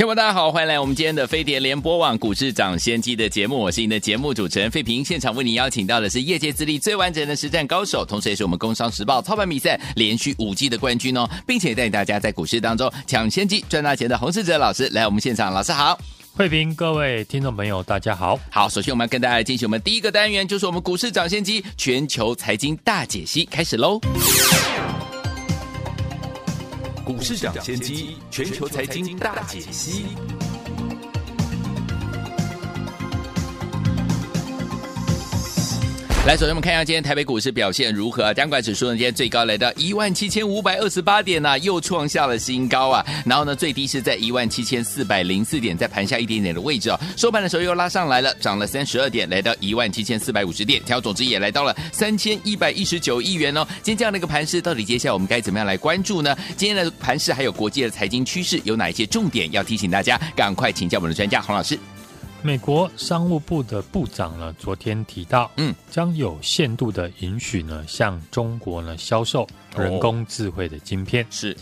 听众大家好，欢迎来我们今天的飞碟联播网股市涨先机的节目，我是您的节目主持人费平。现场为您邀请到的是业界资历最完整的实战高手，同时也是我们工商时报操盘比赛连续五季的冠军哦，并且带领大家在股市当中抢先机赚大钱的洪世哲老师来我们现场，老师好，费平，各位听众朋友大家好。好，首先我们要跟大家进行我们第一个单元，就是我们股市涨先机全球财经大解析，开始喽。股市涨先机，全球财经大解析。来，首先我们看一下今天台北股市表现如何啊？加权指数呢，今天最高来到一万七千五百二十八点呢、啊，又创下了新高啊。然后呢，最低是在一万七千四百零四点，在盘下一点点的位置哦。收盘的时候又拉上来了，涨了三十二点，来到一万七千四百五十点，调总值也来到了三千一百一十九亿元哦。今天这样的一个盘势，到底接下来我们该怎么样来关注呢？今天的盘势还有国际的财经趋势，有哪一些重点要提醒大家？赶快请教我们的专家洪老师。美国商务部的部长呢，昨天提到，嗯，将有限度的允许呢，向中国呢销售人工智慧的晶片，是。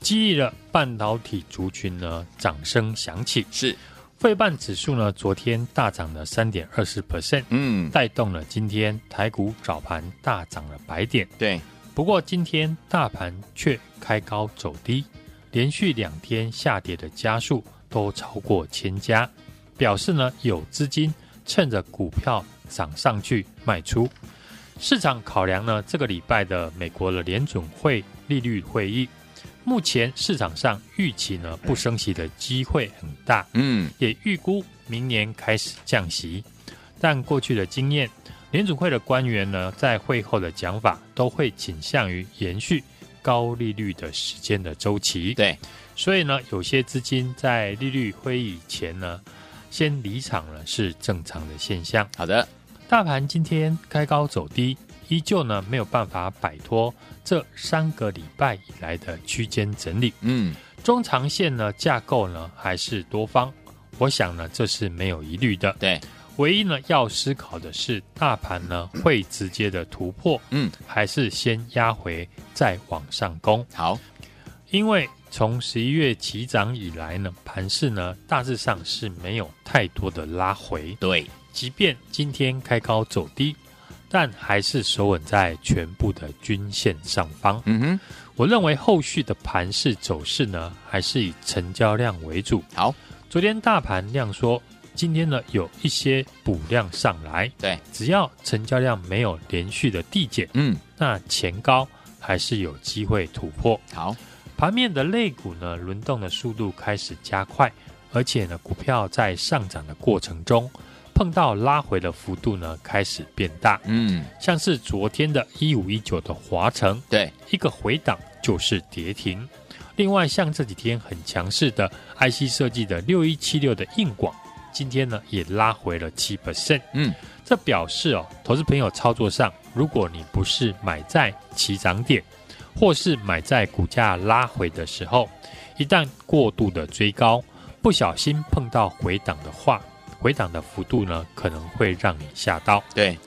激励了半导体族群呢掌声响起，是。费半指数呢昨天大涨了三点二十 percent，嗯，带动了今天台股早盘大涨了百点，对，不过今天大盘却开高走低，连续两天下跌的家数都超过千家。表示呢，有资金趁着股票涨上去卖出。市场考量呢，这个礼拜的美国的联准会利率会议，目前市场上预期呢不升息的机会很大，嗯，也预估明年开始降息。但过去的经验，联准会的官员呢在会后的讲法都会倾向于延续高利率的时间的周期。对，所以呢，有些资金在利率会议前呢。先离场了是正常的现象。好的，大盘今天开高走低，依旧呢没有办法摆脱这三个礼拜以来的区间整理。嗯，中长线呢架构呢还是多方，我想呢这是没有疑虑的。对，唯一呢要思考的是大盘呢会直接的突破，嗯，还是先压回再往上攻。好，因为。从十一月起涨以来呢，盘势呢大致上是没有太多的拉回。对，即便今天开高走低，但还是守稳在全部的均线上方。嗯哼，我认为后续的盘势走势呢，还是以成交量为主。好，昨天大盘量缩，今天呢有一些补量上来。对，只要成交量没有连续的递减，嗯，那前高还是有机会突破。好。盘面的类股呢，轮动的速度开始加快，而且呢，股票在上涨的过程中碰到拉回的幅度呢，开始变大。嗯，像是昨天的一五一九的华城，对，一个回档就是跌停。另外，像这几天很强势的 IC 设计的六一七六的硬广，今天呢也拉回了七 percent。嗯，这表示哦，投资朋友操作上，如果你不是买在起涨点。或是买在股价拉回的时候，一旦过度的追高，不小心碰到回档的话，回档的幅度呢，可能会让你吓到。对，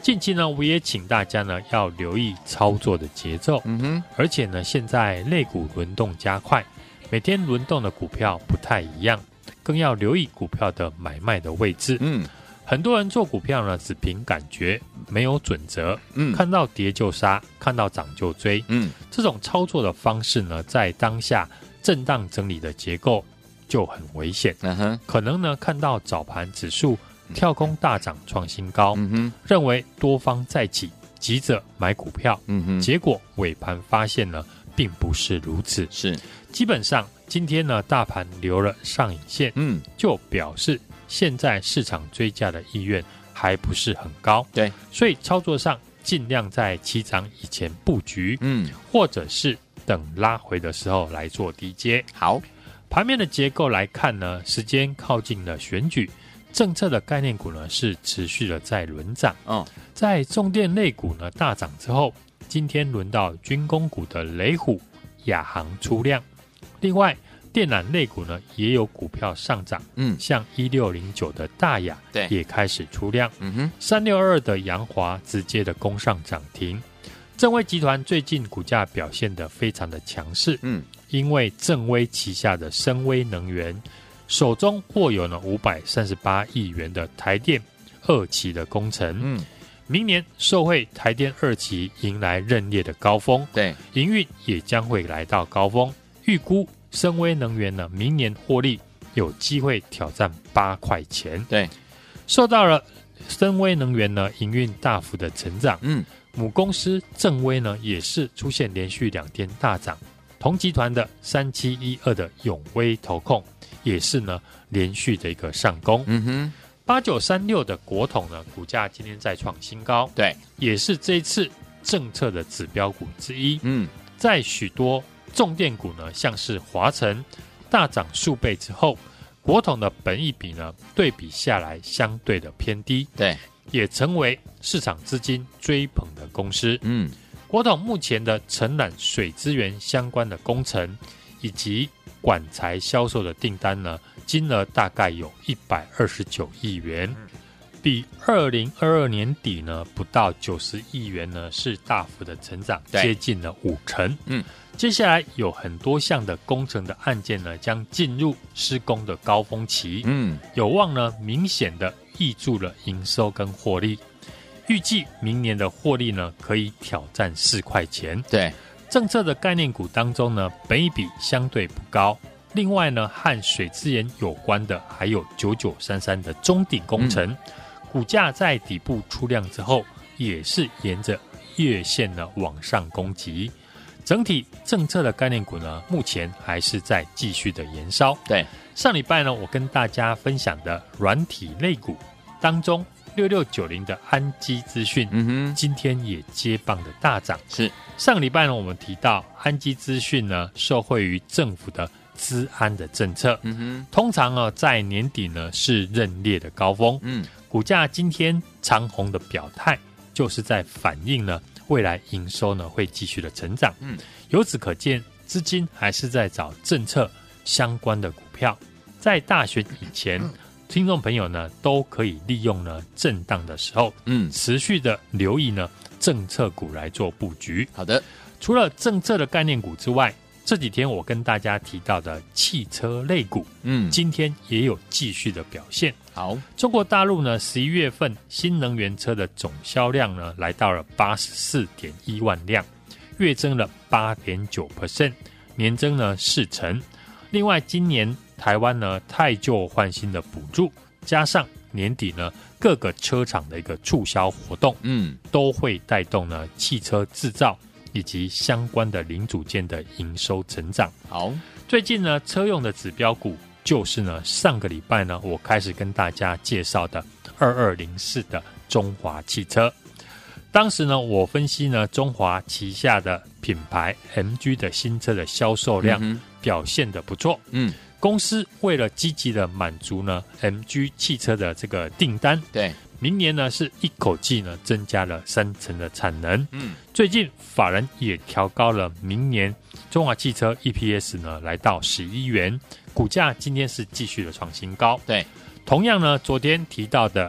近期呢，我也请大家呢要留意操作的节奏。嗯哼，而且呢，现在类股轮动加快，每天轮动的股票不太一样，更要留意股票的买卖的位置。嗯。很多人做股票呢，只凭感觉，没有准则。嗯，看到跌就杀，看到涨就追。嗯，这种操作的方式呢，在当下震荡整理的结构就很危险。嗯哼，可能呢看到早盘指数跳空大涨创新高，嗯哼，认为多方再起，急着买股票。嗯哼，结果尾盘发现呢，并不是如此。是，基本上今天呢，大盘留了上影线，嗯，就表示。现在市场追价的意愿还不是很高，对，所以操作上尽量在起涨以前布局，嗯，或者是等拉回的时候来做低接。好，盘面的结构来看呢，时间靠近了选举，政策的概念股呢是持续的在轮涨。嗯，在重电类股呢大涨之后，今天轮到军工股的雷虎、亚航出量。另外，电缆类股呢也有股票上涨，嗯，像一六零九的大亚，对，也开始出量，嗯哼，三六二的阳华直接的攻上涨停。正威集团最近股价表现的非常的强势，嗯，因为正威旗下的深威能源手中握有呢五百三十八亿元的台电二期的工程，嗯，明年受惠台电二期迎来认列的高峰，对，营运也将会来到高峰，预估。深威能源呢，明年获利有机会挑战八块钱。对，受到了深威能源呢营运大幅的成长，嗯，母公司正威呢也是出现连续两天大涨。同集团的三七一二的永威投控也是呢连续的一个上攻。嗯哼，八九三六的国统呢股价今天再创新高，对，也是这一次政策的指标股之一。嗯，在许多。重电股呢，像是华晨大涨数倍之后，国统的本益比呢对比下来相对的偏低，对，也成为市场资金追捧的公司。嗯，国统目前的承揽水资源相关的工程以及管材销售的订单呢，金额大概有一百二十九亿元，比二零二二年底呢不到九十亿元呢是大幅的成长，接近了五成。嗯。接下来有很多项的工程的案件呢，将进入施工的高峰期，嗯，有望呢明显的挹注了营收跟获利，预计明年的获利呢可以挑战四块钱。对，政策的概念股当中呢，本益比相对不高。另外呢，和水资源有关的还有九九三三的中鼎工程，嗯、股价在底部出量之后，也是沿着月线呢往上攻击。整体政策的概念股呢，目前还是在继续的延烧。对，上礼拜呢，我跟大家分享的软体类股当中，六六九零的安基资讯，嗯哼，今天也接棒的大涨。是，上礼拜呢，我们提到安基资讯呢，受惠于政府的资安的政策，嗯哼，通常呢，在年底呢是认列的高峰。嗯，股价今天长红的表态，就是在反映呢。未来营收呢会继续的成长，嗯，由此可见，资金还是在找政策相关的股票。在大选以前，听众朋友呢都可以利用呢震荡的时候，嗯，持续的留意呢政策股来做布局。好的，除了政策的概念股之外，这几天我跟大家提到的汽车类股，嗯，今天也有继续的表现。好，中国大陆呢，十一月份新能源车的总销量呢，来到了八十四点一万辆，月增了八点九 percent，年增呢四成。另外，今年台湾呢，太旧换新的补助，加上年底呢各个车厂的一个促销活动，嗯，都会带动呢汽车制造。以及相关的零组件的营收成长。好，最近呢，车用的指标股就是呢，上个礼拜呢，我开始跟大家介绍的二二零四的中华汽车。当时呢，我分析呢，中华旗下的品牌 MG 的新车的销售量表现的不错。嗯，公司为了积极的满足呢 MG 汽车的这个订单，对。明年呢，是一口气呢增加了三成的产能。嗯，最近法人也调高了明年中华汽车 EPS 呢来到十一元，股价今天是继续的创新高。对，同样呢，昨天提到的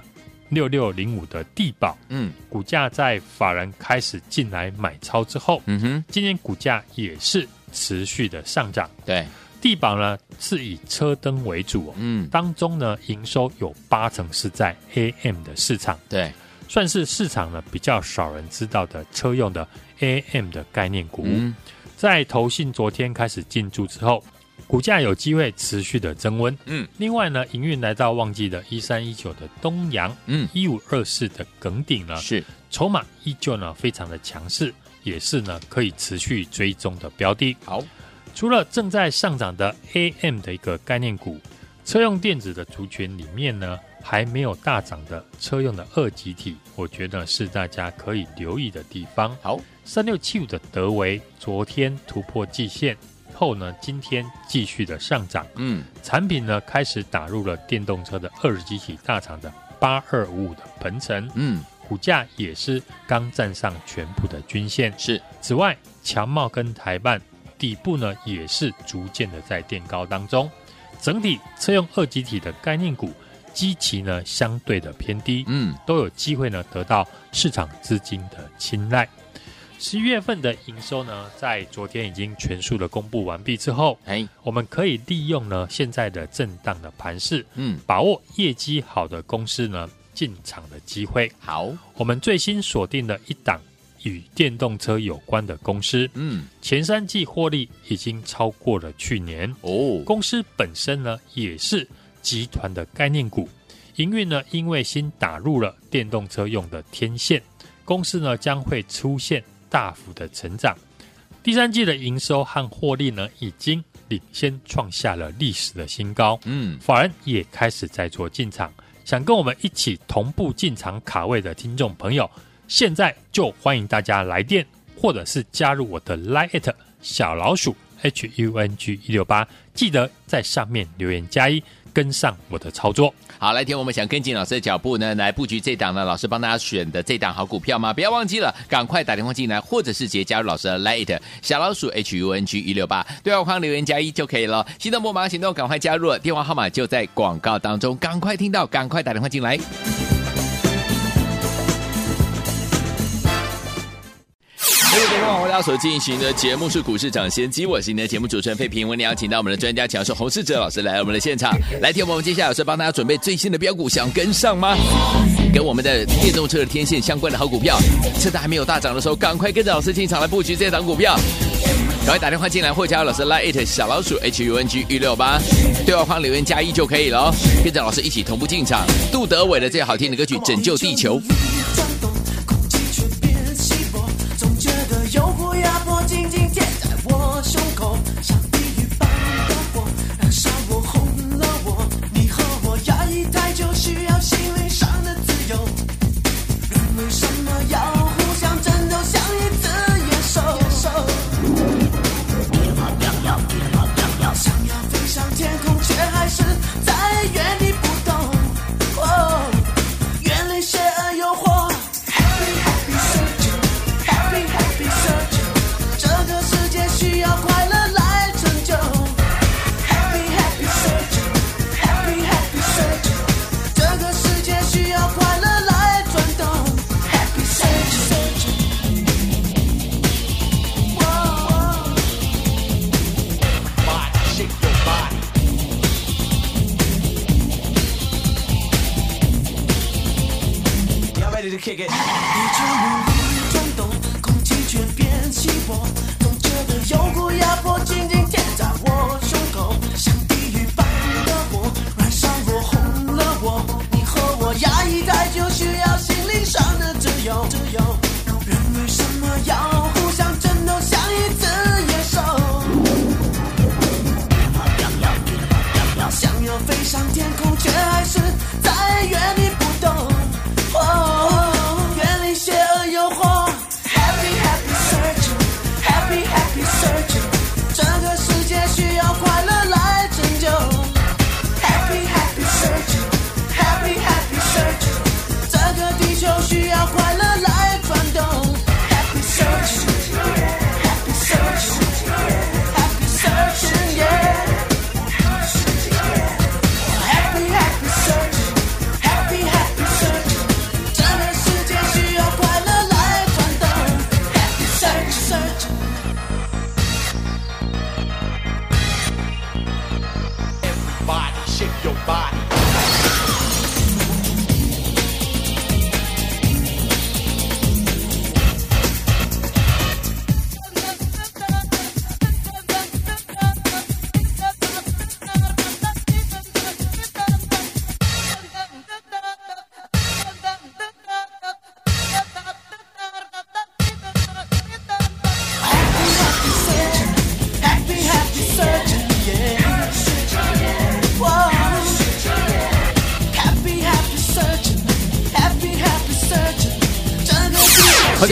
六六零五的地保，嗯，股价在法人开始进来买超之后，嗯哼，今天股价也是持续的上涨。对。帝宝呢是以车灯为主，嗯，当中呢营收有八成是在 AM 的市场，对，算是市场呢比较少人知道的车用的 AM 的概念股。嗯，在投信昨天开始进驻之后，股价有机会持续的增温。嗯，另外呢，营运来到旺季的一三一九的东阳，嗯，一五二四的耿鼎呢，是筹码依旧呢非常的强势，也是呢可以持续追踪的标的。好。除了正在上涨的 AM 的一个概念股，车用电子的族群里面呢，还没有大涨的车用的二级体，我觉得是大家可以留意的地方。好，三六七五的德维昨天突破季线后呢，今天继续的上涨。嗯，产品呢开始打入了电动车的二级体大厂的八二五五的鹏程。嗯，股价也是刚站上全部的均线。是，此外，强茂跟台半底部呢也是逐渐的在垫高当中。整体车用二级体的概念股。基期呢相对的偏低，嗯，都有机会呢得到市场资金的青睐。十一月份的营收呢，在昨天已经全数的公布完毕之后，哎，我们可以利用呢现在的震荡的盘势，嗯，把握业绩好的公司呢进场的机会。好，我们最新锁定的一档与电动车有关的公司，嗯，前三季获利已经超过了去年。哦，公司本身呢也是。集团的概念股。营运呢，因为新打入了电动车用的天线，公司呢将会出现大幅的成长。第三季的营收和获利呢，已经领先创下了历史的新高。嗯，法人也开始在做进场，想跟我们一起同步进场卡位的听众朋友，现在就欢迎大家来电，或者是加入我的 Line@ 小老鼠 H U N G 一六八，记得在上面留言加一。跟上我的操作，好，来听我们想跟紧老师的脚步呢，来布局这档呢，老师帮大家选的这档好股票吗？不要忘记了，赶快打电话进来，或者是直接加入老师的 Lite 小老鼠 H U N G 一六八对话框留言加一就可以了。心动不忙行动，赶快加入了，电话号码就在广告当中，赶快听到，赶快打电话进来。各位观众，我们所进行的节目是股市涨先机，我是你的节目主持人费平。我们邀请到我们的专家讲师洪世哲老师来我们的现场，来听我们接下来老师帮大家准备最新的标股，想跟上吗？跟我们的电动车的天线相关的好股票，趁它还没有大涨的时候，赶快跟着老师进场来布局这档股票。赶快打电话进来，或加入老师 Line 小老鼠 H U N G 一六八，对话框留言加一就可以了。跟着老师一起同步进场。杜德伟的最好听的歌曲《拯救地球》。kick it.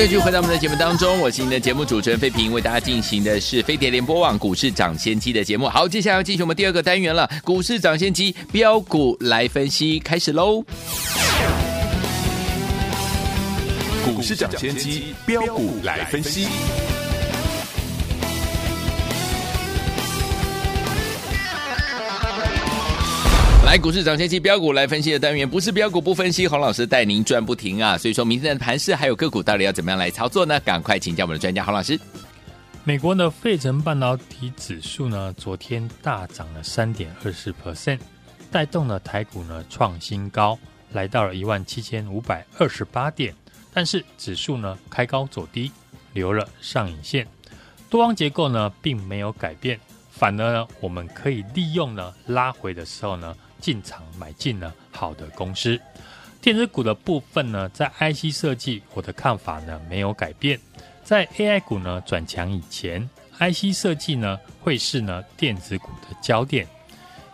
继续回到我们的节目当中，我是您的节目主持人飞平，为大家进行的是飞碟联播网股市涨先机的节目。好，接下来要进行我们第二个单元了，股市涨先机标股来分析，开始喽。股市涨先机标股来分析。来，股市涨先期标股来分析的单元，不是标股不分析，洪老师带您赚不停啊！所以说明天的盘势还有个股，到底要怎么样来操作呢？赶快请教我们的专家洪老师。美国的费城半导体指数呢，昨天大涨了三点二四 percent，带动了台股呢创新高，来到了一万七千五百二十八点。但是指数呢开高走低，留了上影线，多方结构呢并没有改变，反而呢我们可以利用呢拉回的时候呢。进场买进呢好的公司，电子股的部分呢，在 IC 设计，我的看法呢没有改变。在 AI 股呢转强以前，IC 设计呢会是呢电子股的焦点。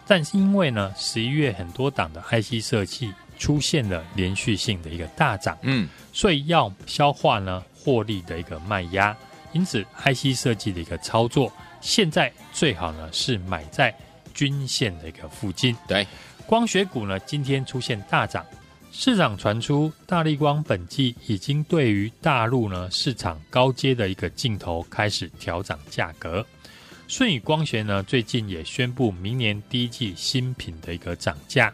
但是因为呢十一月很多档的 IC 设计出现了连续性的一个大涨，嗯，所以要消化呢获利的一个卖压，因此 IC 设计的一个操作，现在最好呢是买在。均线的一个附近，对光学股呢，今天出现大涨，市场传出大立光本季已经对于大陆呢市场高阶的一个镜头开始调涨价格。舜宇光学呢最近也宣布明年第一季新品的一个涨价，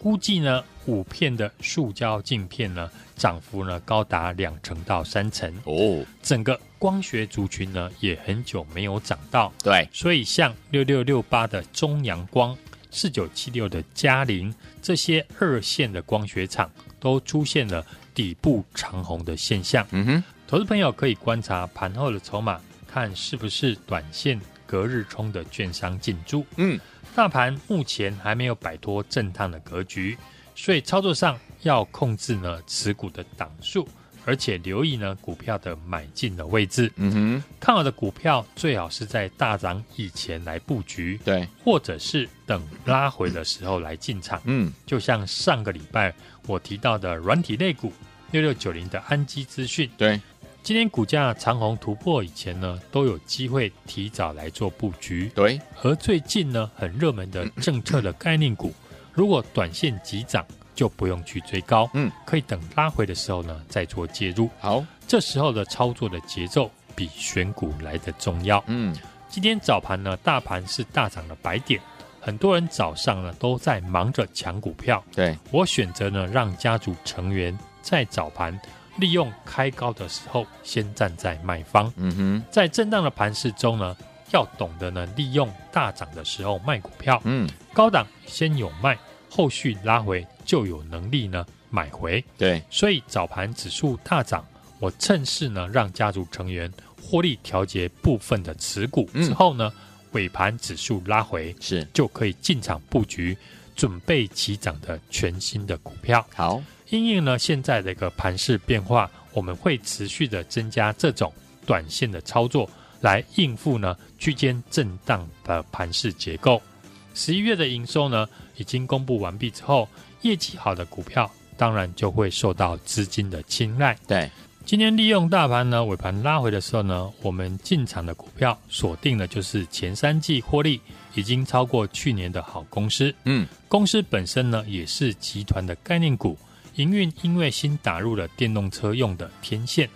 估计呢五片的塑胶镜片呢涨幅呢高达两成到三成哦，整个。光学族群呢也很久没有涨到，对，所以像六六六八的中阳光、四九七六的嘉陵这些二线的光学厂都出现了底部长红的现象。嗯哼，投资朋友可以观察盘后的筹码，看是不是短线隔日冲的券商进驻。嗯，大盘目前还没有摆脱震荡的格局，所以操作上要控制呢持股的档数。而且留意呢，股票的买进的位置。嗯哼，看好的股票最好是在大涨以前来布局，对，或者是等拉回的时候来进场。嗯，就像上个礼拜我提到的软体类股六六九零的安基资讯，对，今天股价长虹突破以前呢，都有机会提早来做布局。对，而最近呢，很热门的政策的概念股，如果短线急涨。就不用去追高，嗯，可以等拉回的时候呢再做介入。好，这时候的操作的节奏比选股来的重要。嗯，今天早盘呢，大盘是大涨了百点，很多人早上呢都在忙着抢股票。对，我选择呢让家族成员在早盘利用开高的时候先站在卖方。嗯哼，在震荡的盘势中呢，要懂得呢利用大涨的时候卖股票。嗯，高档先有卖。后续拉回就有能力呢买回，对，所以早盘指数大涨，我趁势呢让家族成员获利调节部分的持股。之后呢，嗯、尾盘指数拉回是。就可以进场布局准备起涨的全新的股票。好，因应呢现在的一个盘势变化，我们会持续的增加这种短线的操作，来应付呢区间震荡的盘势结构。十一月的营收呢，已经公布完毕之后，业绩好的股票当然就会受到资金的青睐。对，今天利用大盘呢尾盘拉回的时候呢，我们进场的股票锁定的就是前三季获利已经超过去年的好公司。嗯，公司本身呢也是集团的概念股，营运因为新打入了电动车用的天线。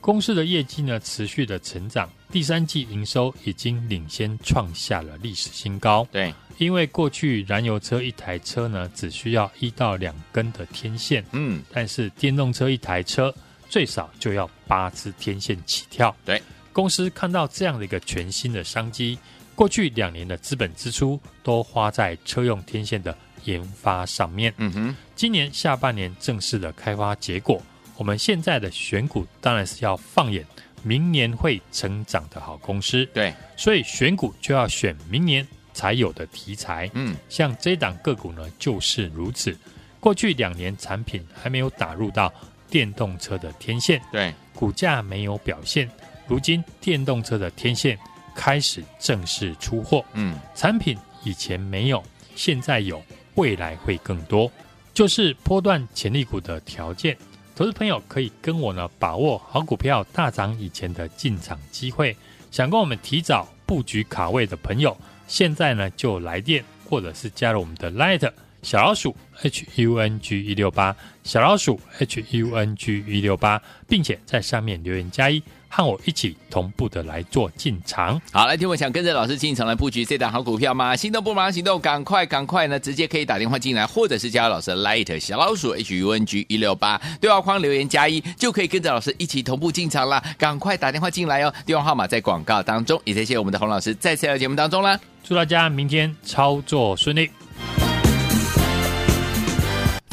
公司的业绩呢持续的成长，第三季营收已经领先创下了历史新高。对，因为过去燃油车一台车呢只需要一到两根的天线，嗯，但是电动车一台车最少就要八支天线起跳。对，公司看到这样的一个全新的商机，过去两年的资本支出都花在车用天线的研发上面。嗯哼，今年下半年正式的开发结果。我们现在的选股当然是要放眼明年会成长的好公司，对，所以选股就要选明年才有的题材。嗯，像这档个股呢就是如此。过去两年产品还没有打入到电动车的天线，对，股价没有表现。如今电动车的天线开始正式出货，嗯，产品以前没有，现在有，未来会更多，就是波段潜力股的条件。投资朋友可以跟我呢把握好股票大涨以前的进场机会。想跟我们提早布局卡位的朋友，现在呢就来电或者是加入我们的 Light 小老鼠 H U N G 一六八小老鼠 H U N G 一六八，并且在上面留言加一。和我一起同步的来做进场，好，来听我想跟着老师进场来布局这档好股票吗？心动不忙行动，赶快赶快呢，直接可以打电话进来，或者是加入老师的 Light 小老鼠 H U N G 一六八对话框留言加一，就可以跟着老师一起同步进场了。赶快打电话进来哦，电话号码在广告当中。也谢谢我们的洪老师再次来到节目当中啦，祝大家明天操作顺利。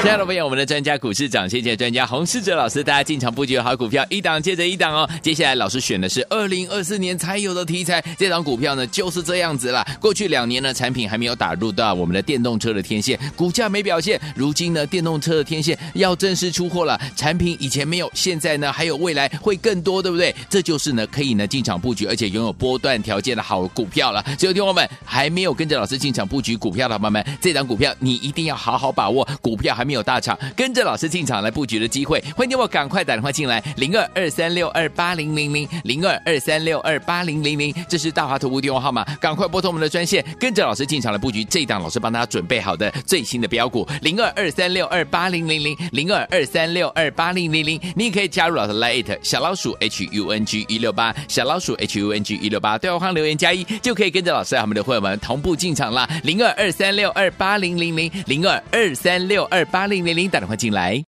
亲爱的朋友，我们的专家股市长，谢谢专家洪世哲老师，大家进场布局好股票，一档接着一档哦。接下来老师选的是二零二四年才有的题材，这档股票呢就是这样子啦。过去两年呢，产品还没有打入到我们的电动车的天线，股价没表现。如今呢，电动车的天线要正式出货了，产品以前没有，现在呢还有未来会更多，对不对？这就是呢可以呢进场布局，而且拥有波段条件的好股票了。所以听我们还没有跟着老师进场布局股票的朋友们，这档股票你一定要好好把握，股票。还没有大厂，跟着老师进场来布局的机会，欢迎我赶快打电话进来，零二二三六二八零零零零二二三六二八零零零，这是大华投顾电话号码，赶快拨通我们的专线，跟着老师进场来布局这一档老师帮大家准备好的最新的标股，零二二三六二八零零零零二二三六二八零零零，你也可以加入老师 Lite 小老鼠 H U N G 一六八小老鼠 H U N G 一六八，对话框留言加一，就可以跟着老师和我们的会员们同步进场啦，零二二三六二八零零零零二二三六二八。八零零零打电话进来。